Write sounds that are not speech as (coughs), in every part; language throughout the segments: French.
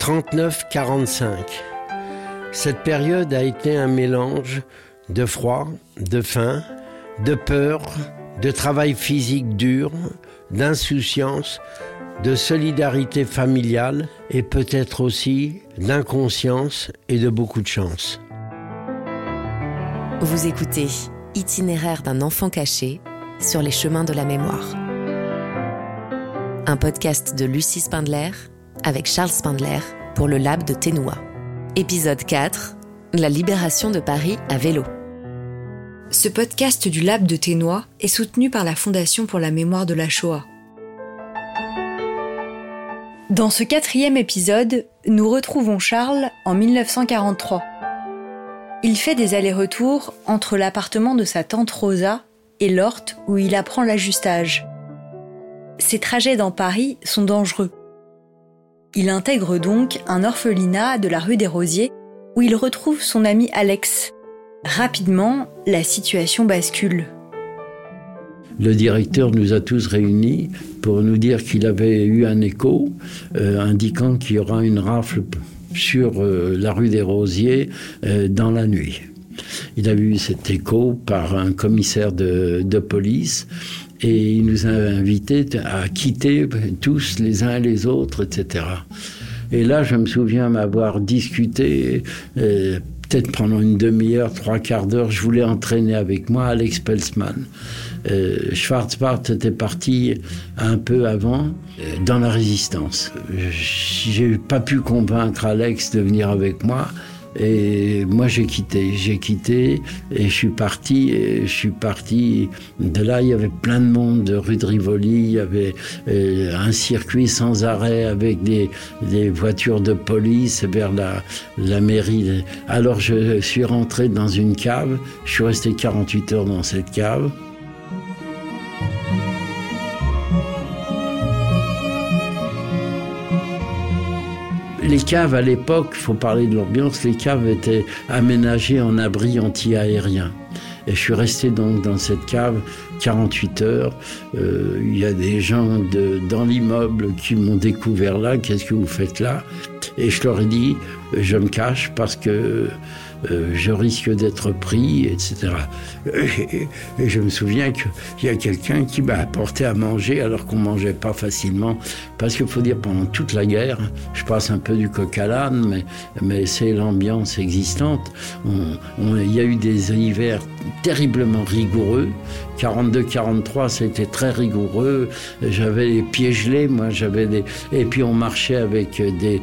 39-45. Cette période a été un mélange de froid, de faim, de peur, de travail physique dur, d'insouciance, de solidarité familiale et peut-être aussi d'inconscience et de beaucoup de chance. Vous écoutez Itinéraire d'un enfant caché sur les chemins de la mémoire. Un podcast de Lucie Spindler avec Charles Spindler pour le Lab de Ténois. Épisode 4 La libération de Paris à vélo. Ce podcast du Lab de Ténois est soutenu par la Fondation pour la mémoire de la Shoah. Dans ce quatrième épisode, nous retrouvons Charles en 1943. Il fait des allers-retours entre l'appartement de sa tante Rosa et l'Horte où il apprend l'ajustage. Ses trajets dans Paris sont dangereux. Il intègre donc un orphelinat de la rue des Rosiers où il retrouve son ami Alex. Rapidement, la situation bascule. Le directeur nous a tous réunis pour nous dire qu'il avait eu un écho euh, indiquant qu'il y aura une rafle sur euh, la rue des Rosiers euh, dans la nuit. Il a eu cet écho par un commissaire de, police et il nous a invités à quitter tous les uns les autres, etc. Et là, je me souviens m'avoir discuté, euh, peut-être pendant une demi-heure, trois quarts d'heure, je voulais entraîner avec moi Alex Pelsman. Euh, Schwarzbart était parti un peu avant euh, dans la résistance. J'ai pas pu convaincre Alex de venir avec moi. Et moi, j'ai quitté, j'ai quitté et je suis parti. Et je suis parti. De là, il y avait plein de monde de rue de Rivoli. Il y avait euh, un circuit sans arrêt avec des, des voitures de police vers la, la mairie. Alors, je suis rentré dans une cave. Je suis resté 48 heures dans cette cave. Les caves à l'époque, il faut parler de l'ambiance, les caves étaient aménagées en abri anti-aérien. Et je suis resté donc dans cette cave 48 heures. Euh, il y a des gens dans l'immeuble qui m'ont découvert là. Qu'est-ce que vous faites là? Et je leur ai dit, je me cache parce que euh, je risque d'être pris, etc. Et, je me souviens qu'il y a quelqu'un qui m'a apporté à manger alors qu'on mangeait pas facilement. Parce qu'il faut dire, pendant toute la guerre, je passe un peu du coq à l'âne, mais, mais c'est l'ambiance existante. il y a eu des hivers terriblement rigoureux. 42-43, c'était très rigoureux. J'avais les pieds gelés, moi, j'avais des. Et puis on marchait avec des.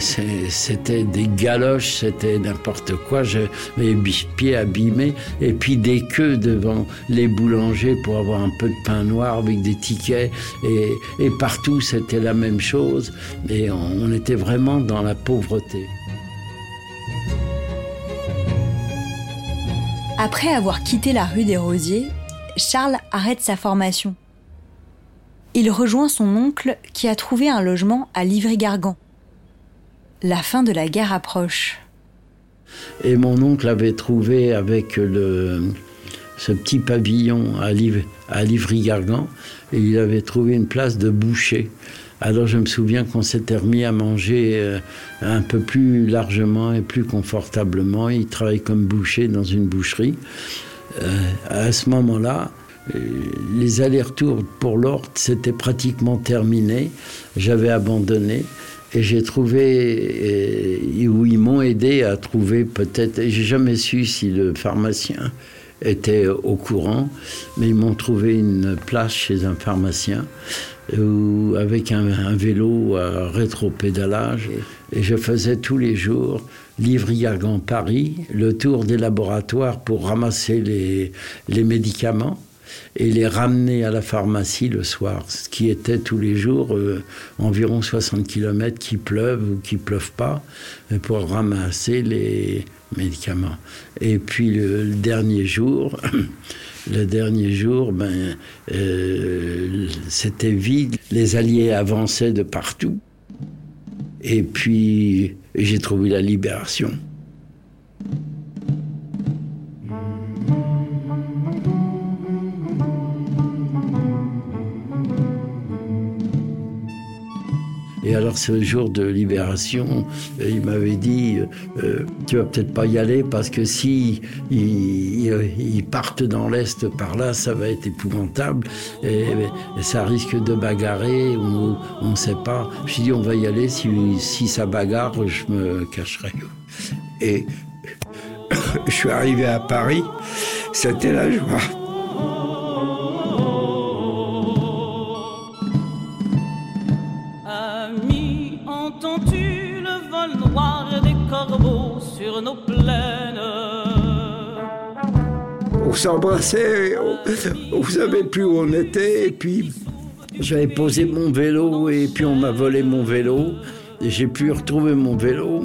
C'était des galoches, c'était n'importe quoi. J'avais les pieds abîmés. Et puis des queues devant les boulangers pour avoir un peu de pain noir avec des tickets. Et, partout, c'était la même chose. Et on était vraiment dans la pauvreté. Après avoir quitté la rue des Rosiers, Charles arrête sa formation. Il rejoint son oncle qui a trouvé un logement à Livry-Gargan. La fin de la guerre approche. Et mon oncle avait trouvé avec le, ce petit pavillon à, Livry-Gargan, il avait trouvé une place de boucher. Alors je me souviens qu'on s'était remis à manger euh, un peu plus largement et plus confortablement. Il travaillait comme boucher dans une boucherie. Euh, à ce moment-là, euh, les allers-retours pour l'Orte, c'était pratiquement terminé. J'avais abandonné et j'ai trouvé, où ils m'ont aidé à trouver peut-être, j'ai jamais su si le pharmacien était au courant, mais ils m'ont trouvé une place chez un pharmacien où, avec un, vélo à rétro-pédalage. Et je faisais tous les jours Livry-Gargan Paris, le tour des laboratoires pour ramasser les médicaments et les ramener à la pharmacie le soir, ce qui était tous les jours euh, environ 60 km qui pleuvent ou qui pleuvent pas, pour ramasser les médicaments. Et puis le, dernier jour, (coughs) le dernier jour, ben, euh, c'était vide, les Alliés avançaient de partout. Et puis j'ai trouvé la libération. Et alors ce jour de libération, il m'avait dit, tu vas peut-être pas y aller parce que si ils, partent dans l'Est par là, ça va être épouvantable ça risque de bagarrer, on ne sait pas. Je dit, on va y aller, si ça bagarre, je me cacherai. Et (coughs) je suis arrivé à Paris, c'était la joie. Entends-tu le vol noir des corbeaux sur nos plaines? On s'embrassait, on ne savait plus où on était, et puis j'avais posé mon vélo, et puis on m'a volé mon vélo. J'ai pu retrouver mon vélo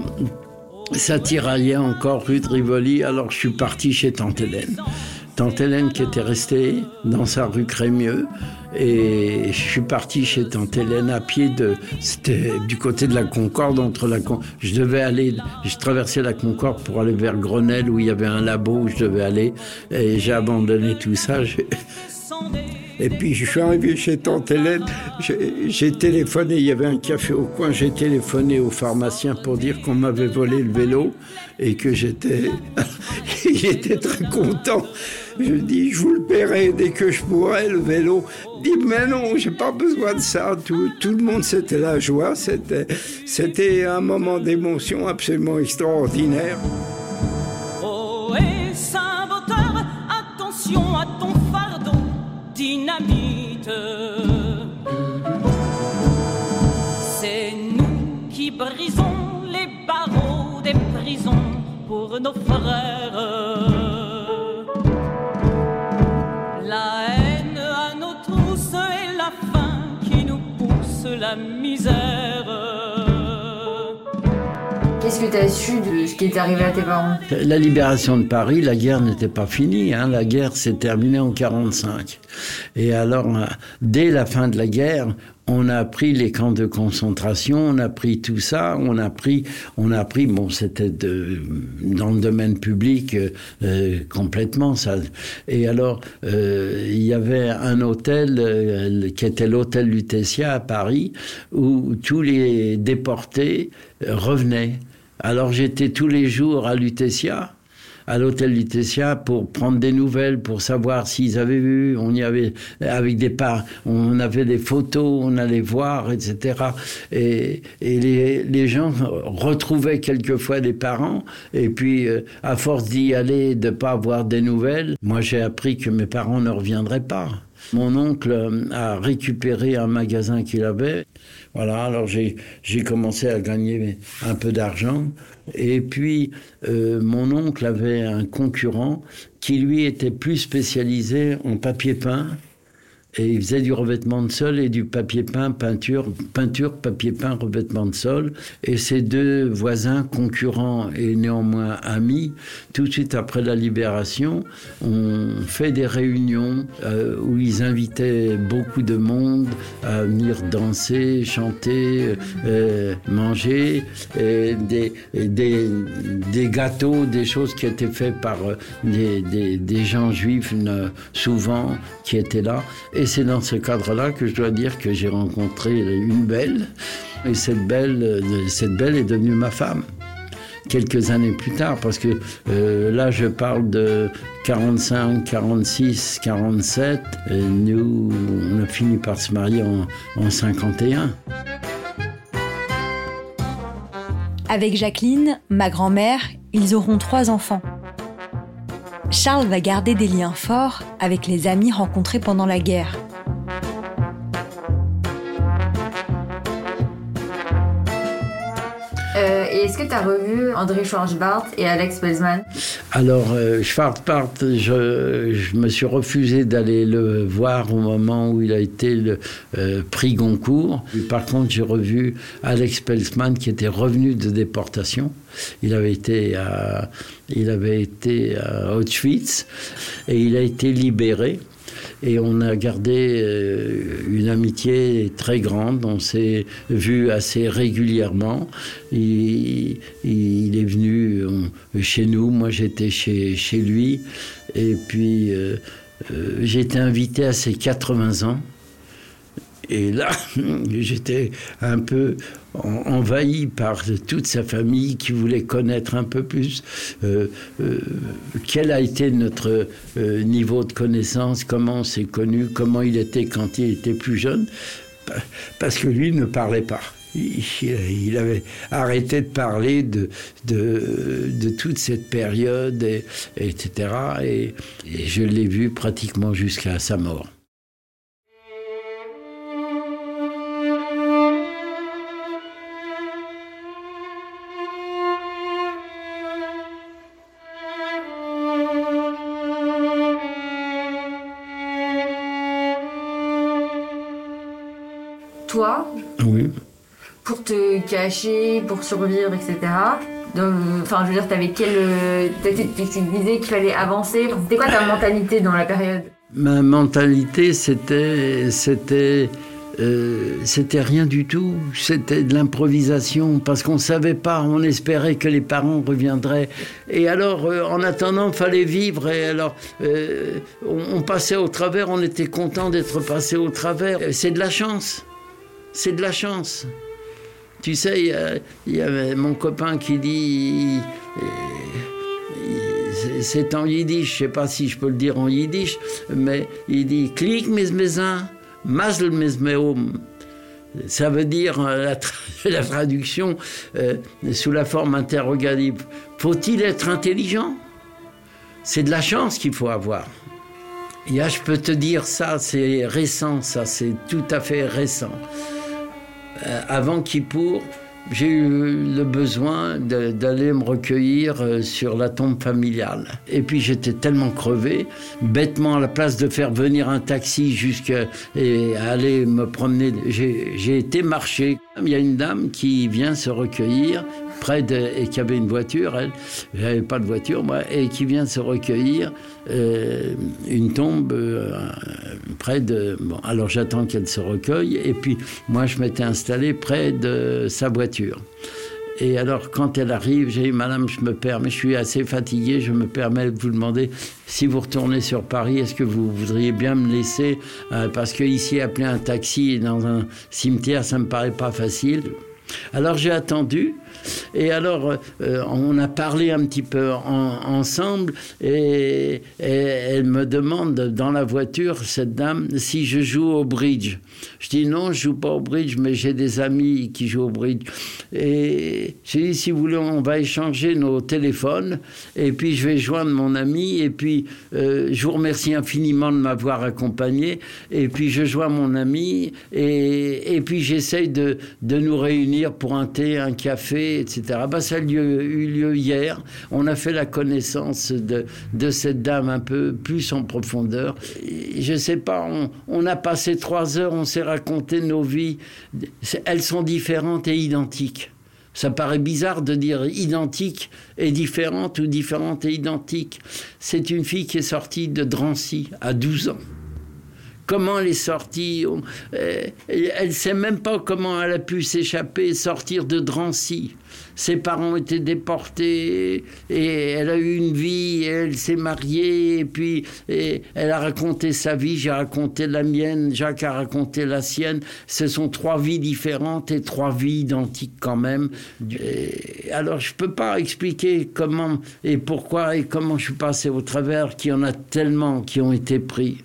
ça tiraillait encore rue de Rivoli, alors je suis parti chez Tante Hélène. Tante Hélène qui était restée dans sa rue Crémieux. Et je suis parti chez Tante Hélène à pied de. C'était du côté de la Concorde, entre la. Je devais aller. Je traversais la Concorde pour aller vers Grenelle où il y avait un labo où je devais aller. Et j'ai abandonné tout ça. Et puis je suis arrivé chez Tante Hélène, j'ai téléphoné, il y avait un café au coin, j'ai téléphoné au pharmacien pour dire qu'on m'avait volé le vélo et que j'étais... (laughs) il très content. Je dis, je vous le paierai dès que je pourrai, le vélo. Il dit, mais non, j'ai pas besoin de ça. Tout, le monde, c'était la joie. C'était, c'était un moment d'émotion absolument extraordinaire. Oh, et Saint-Bauteur, attention à ton C'est nous qui brisons les barreaux des prisons pour nos frères. La haine à nos trousses et la faim qui nous pousse la misère. Qu'est-ce que tu as su de ce qui est arrivé à tes parents? La libération de Paris, la guerre n'était pas finie. Hein. La guerre s'est terminée en 1945. Et alors, euh, dès la fin de la guerre, on a pris les camps de concentration, on a pris tout ça, on a pris, on a pris, bon, c'était dans le domaine public euh, complètement ça. Et alors, euh, il y avait un hôtel qui était l'hôtel Lutetia à Paris, où tous les déportés revenaient. Alors j'étais tous les jours à Lutetia, à l'hôtel Lutetia, pour prendre des nouvelles, pour savoir s'ils avaient vu. On y avait, avec des parts, on avait des photos, on allait voir, etc. Et, les, les, gens retrouvaient quelquefois des parents. Et puis, euh, à force d'y aller, de pas avoir des nouvelles, moi j'ai appris que mes parents ne reviendraient pas. Mon oncle a récupéré un magasin qu'il avait. Voilà, alors j'ai commencé à gagner un peu d'argent. Et puis, euh, mon oncle avait un concurrent qui, lui, était plus spécialisé en papier peint et il faisait du revêtement de sol et du papier peint, peinture, peinture, papier peint, revêtement de sol. Et ces deux voisins, concurrents et néanmoins amis, tout de suite après la libération, ont fait des réunions euh, où ils invitaient beaucoup de monde à venir danser, chanter, euh, manger, des, gâteaux, des choses qui étaient faites par euh, des, gens juifs souvent qui étaient là. C'est dans ce cadre-là que je dois dire que j'ai rencontré une belle. Et cette belle, cette belle est devenue ma femme quelques années plus tard, parce que euh, là, je parle de 45, 46, 47. Et nous, on a fini par se marier en, en 51. Avec Jacqueline, ma grand-mère, ils auront trois enfants. Charles va garder des liens forts avec les amis rencontrés pendant la guerre. Et est-ce que tu as revu André Schwarzbart et Alex Pelzman Alors, euh, Schwarzbart, je, me suis refusé d'aller le voir au moment où il a été le euh, prix Goncourt. par contre, j'ai revu Alex Pelzman qui était revenu de déportation. Il avait été à Auschwitz et il a été libéré et on a gardé euh, une amitié très grande. On s'est vu assez régulièrement. Il, est venu euh, chez nous, moi j'étais chez, chez lui. Et puis euh, j'ai été invité à ses 80 ans Et là, (laughs) j'étais un peu envahi par toute sa famille qui voulait connaître un peu plus euh, euh, quel a été notre euh, niveau de connaissance, comment on s'est connu, comment il était quand il était plus jeune, parce que lui ne parlait pas. Il, avait arrêté de parler de, de, toute cette période, etc. et je l'ai vu pratiquement jusqu'à sa mort. Toi. Oui. Pour te cacher, pour survivre, etc. Enfin, je veux dire, t'avais quel. Tu disais qu'il fallait avancer. C'était quoi ta (coughs) mentalité dans la période? Ma mentalité, c'était. C'était. Euh, c'était rien du tout, c'était de l'improvisation parce qu'on ne savait pas, on espérait que les parents reviendraient. Et alors, euh, en attendant, il fallait vivre. Et alors, euh, on, on, passait au travers, on était content d'être passé au travers. C'est de la chance c'est de la chance. Tu sais, il y, avait mon copain qui dit, c'est en yiddish, je sais pas si je peux le dire en yiddish, mais il dit Klik mis mezin, mazl mis meum. Ça veut dire euh, (laughs) la, traduction euh, sous la forme interrogative. Faut-il être intelligent? C'est de la chance qu'il faut avoir. Et je peux te dire ça, c'est récent, ça, c'est tout à fait récent. Euh, avant Kippour, j'ai eu le besoin d'aller me recueillir euh, sur la tombe familiale. Et puis j'étais tellement crevé, bêtement à la place de faire venir un taxi jusqu'à et aller me promener, j'ai été marcher. Il y a une dame qui vient se recueillir près de, et qui avait une voiture, elle, j'avais pas de voiture moi, et qui vient se recueillir euh, une tombe euh, près de. Bon, alors j'attends qu'elle se recueille, et puis moi je m'étais installé près de sa voiture. Et alors, quand elle arrive, j'ai dit, Madame, je me permets, je suis assez fatigué, je me permets de vous demander si vous retournez sur Paris, est-ce que vous voudriez bien me laisser euh, Parce que ici, appeler un taxi dans un cimetière, ça me paraît pas facile. Alors j'ai attendu. Et alors, euh, on a parlé un petit peu ensemble et, elle me demande dans la voiture, cette dame, si je joue au bridge. Je dis non, je joue pas au bridge, mais j'ai des amis qui jouent au bridge. Et j'ai dit, si vous voulez, on va échanger nos téléphones et puis je vais joindre mon ami et puis euh, je vous remercie infiniment de m'avoir accompagné et puis je joins mon ami et, et puis j'essaye de, de nous réunir pour un thé, un café etc. Bah, ça a eu lieu hier. On a fait la connaissance de, de cette dame un peu plus en profondeur. Je ne sais pas, on, on, a passé trois heures, on s'est raconté nos vies. Elles sont différentes et identiques. Ça paraît bizarre de dire identique et différente ou différente et identique. C'est une fille qui est sortie de Drancy à 12 ans comment elle est sortie. Euh, elle ne sait même pas comment elle a pu s'échapper, sortir de Drancy. Ses parents étaient déportés et elle a eu une vie, elle s'est mariée et puis elle a raconté sa vie, j'ai raconté la mienne, Jacques a raconté la sienne. Ce sont trois vies différentes et trois vies identiques quand même. alors je ne peux pas expliquer comment et pourquoi et comment je suis passé au travers, qu'il y en a tellement qui ont été pris.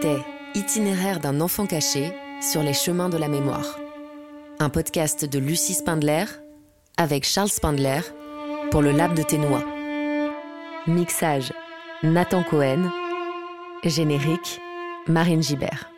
C'était Itinéraire d'un enfant caché sur les chemins de la mémoire. Un podcast de Lucie Spindler avec Charles Spindler pour le Lab de Ténois. Mixage Nathan Cohen. Générique Marine Gibert.